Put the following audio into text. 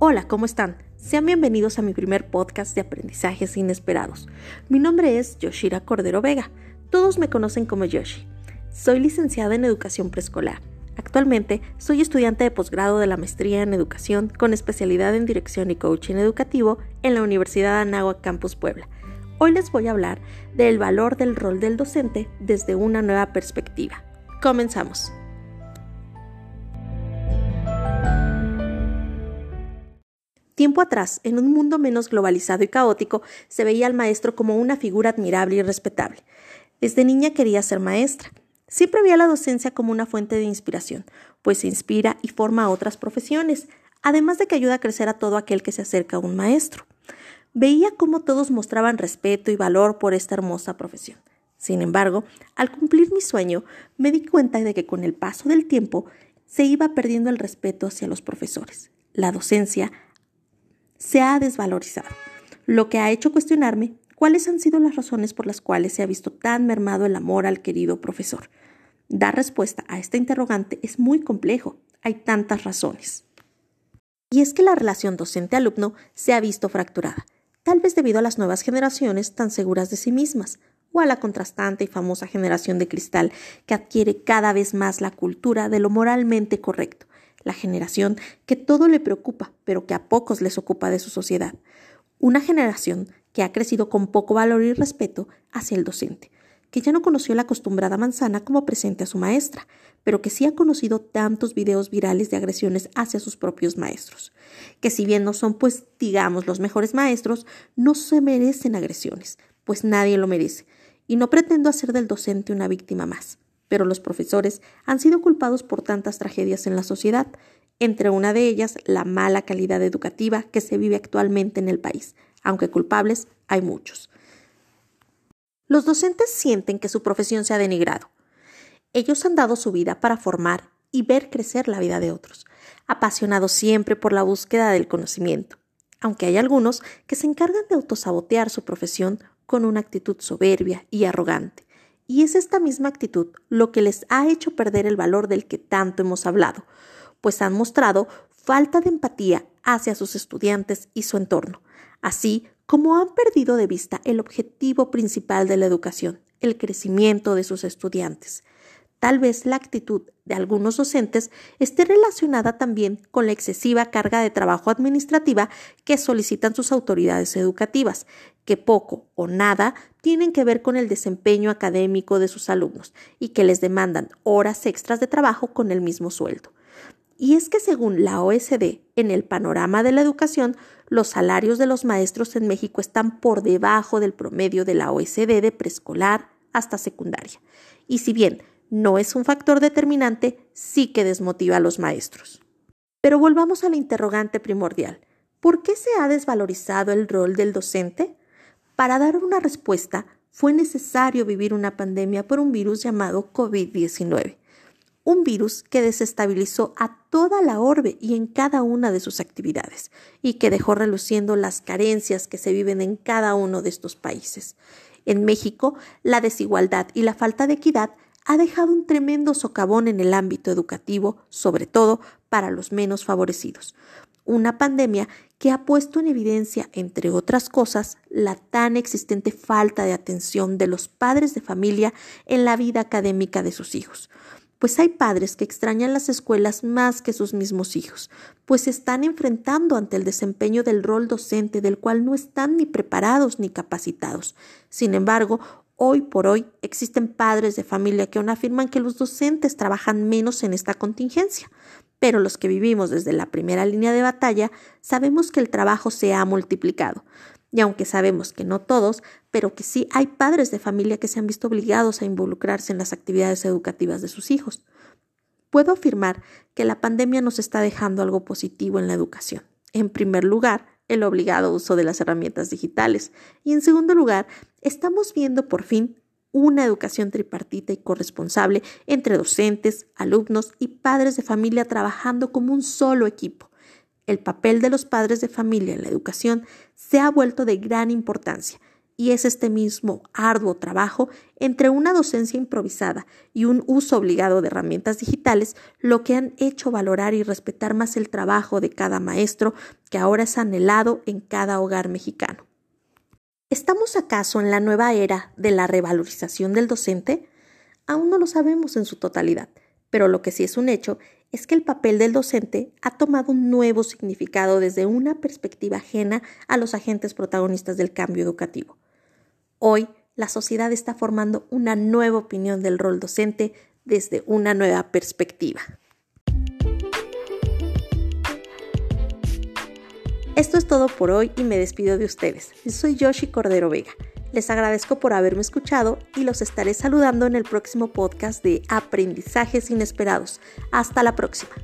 Hola, ¿cómo están? Sean bienvenidos a mi primer podcast de aprendizajes inesperados. Mi nombre es Yoshira Cordero Vega. Todos me conocen como Yoshi. Soy licenciada en educación preescolar. Actualmente soy estudiante de posgrado de la maestría en educación con especialidad en dirección y coaching educativo en la Universidad Anáhuac Campus Puebla. Hoy les voy a hablar del valor del rol del docente desde una nueva perspectiva. Comenzamos. Tiempo atrás, en un mundo menos globalizado y caótico, se veía al maestro como una figura admirable y respetable. Desde niña quería ser maestra. Siempre veía la docencia como una fuente de inspiración, pues se inspira y forma a otras profesiones, además de que ayuda a crecer a todo aquel que se acerca a un maestro. Veía cómo todos mostraban respeto y valor por esta hermosa profesión. Sin embargo, al cumplir mi sueño, me di cuenta de que con el paso del tiempo se iba perdiendo el respeto hacia los profesores. La docencia se ha desvalorizado, lo que ha hecho cuestionarme cuáles han sido las razones por las cuales se ha visto tan mermado el amor al querido profesor. Dar respuesta a esta interrogante es muy complejo, hay tantas razones. Y es que la relación docente-alumno se ha visto fracturada, tal vez debido a las nuevas generaciones tan seguras de sí mismas, o a la contrastante y famosa generación de cristal que adquiere cada vez más la cultura de lo moralmente correcto, la generación que todo le preocupa, pero que a pocos les ocupa de su sociedad. Una generación que ha crecido con poco valor y respeto hacia el docente, que ya no conoció la acostumbrada manzana como presente a su maestra, pero que sí ha conocido tantos videos virales de agresiones hacia sus propios maestros, que si bien no son, pues, digamos, los mejores maestros, no se merecen agresiones, pues nadie lo merece, y no pretendo hacer del docente una víctima más pero los profesores han sido culpados por tantas tragedias en la sociedad, entre una de ellas la mala calidad educativa que se vive actualmente en el país, aunque culpables hay muchos. Los docentes sienten que su profesión se ha denigrado. Ellos han dado su vida para formar y ver crecer la vida de otros, apasionados siempre por la búsqueda del conocimiento, aunque hay algunos que se encargan de autosabotear su profesión con una actitud soberbia y arrogante, y es esta misma actitud lo que les ha hecho perder el valor del que tanto hemos hablado, pues han mostrado falta de empatía hacia sus estudiantes y su entorno, así como han perdido de vista el objetivo principal de la educación, el crecimiento de sus estudiantes. Tal vez la actitud de algunos docentes esté relacionada también con la excesiva carga de trabajo administrativa que solicitan sus autoridades educativas, que poco o nada tienen que ver con el desempeño académico de sus alumnos y que les demandan horas extras de trabajo con el mismo sueldo. Y es que según la OSD, en el panorama de la educación, los salarios de los maestros en México están por debajo del promedio de la OSD de preescolar hasta secundaria. Y si bien no es un factor determinante, sí que desmotiva a los maestros. Pero volvamos a la interrogante primordial. ¿Por qué se ha desvalorizado el rol del docente? Para dar una respuesta, fue necesario vivir una pandemia por un virus llamado COVID-19, un virus que desestabilizó a toda la orbe y en cada una de sus actividades, y que dejó reluciendo las carencias que se viven en cada uno de estos países. En México, la desigualdad y la falta de equidad ha dejado un tremendo socavón en el ámbito educativo, sobre todo para los menos favorecidos. Una pandemia que ha puesto en evidencia, entre otras cosas, la tan existente falta de atención de los padres de familia en la vida académica de sus hijos. Pues hay padres que extrañan las escuelas más que sus mismos hijos, pues se están enfrentando ante el desempeño del rol docente del cual no están ni preparados ni capacitados. Sin embargo, Hoy por hoy existen padres de familia que aún afirman que los docentes trabajan menos en esta contingencia, pero los que vivimos desde la primera línea de batalla sabemos que el trabajo se ha multiplicado. Y aunque sabemos que no todos, pero que sí hay padres de familia que se han visto obligados a involucrarse en las actividades educativas de sus hijos. Puedo afirmar que la pandemia nos está dejando algo positivo en la educación. En primer lugar, el obligado uso de las herramientas digitales. Y en segundo lugar, estamos viendo por fin una educación tripartita y corresponsable entre docentes, alumnos y padres de familia trabajando como un solo equipo. El papel de los padres de familia en la educación se ha vuelto de gran importancia Y es este mismo arduo trabajo entre una docencia improvisada y un uso obligado de herramientas digitales lo que han hecho valorar y respetar más el trabajo de cada maestro que ahora es anhelado en cada hogar mexicano. ¿Estamos acaso en la nueva era de la revalorización del docente? Aún no lo sabemos en su totalidad, pero lo que sí es un hecho es que el papel del docente ha tomado un nuevo significado desde una perspectiva ajena a los agentes protagonistas del cambio educativo. Hoy, la sociedad está formando una nueva opinión del rol docente desde una nueva perspectiva. Esto es todo por hoy y me despido de ustedes. Soy Yoshi Cordero Vega. Les agradezco por haberme escuchado y los estaré saludando en el próximo podcast de Aprendizajes Inesperados. Hasta la próxima.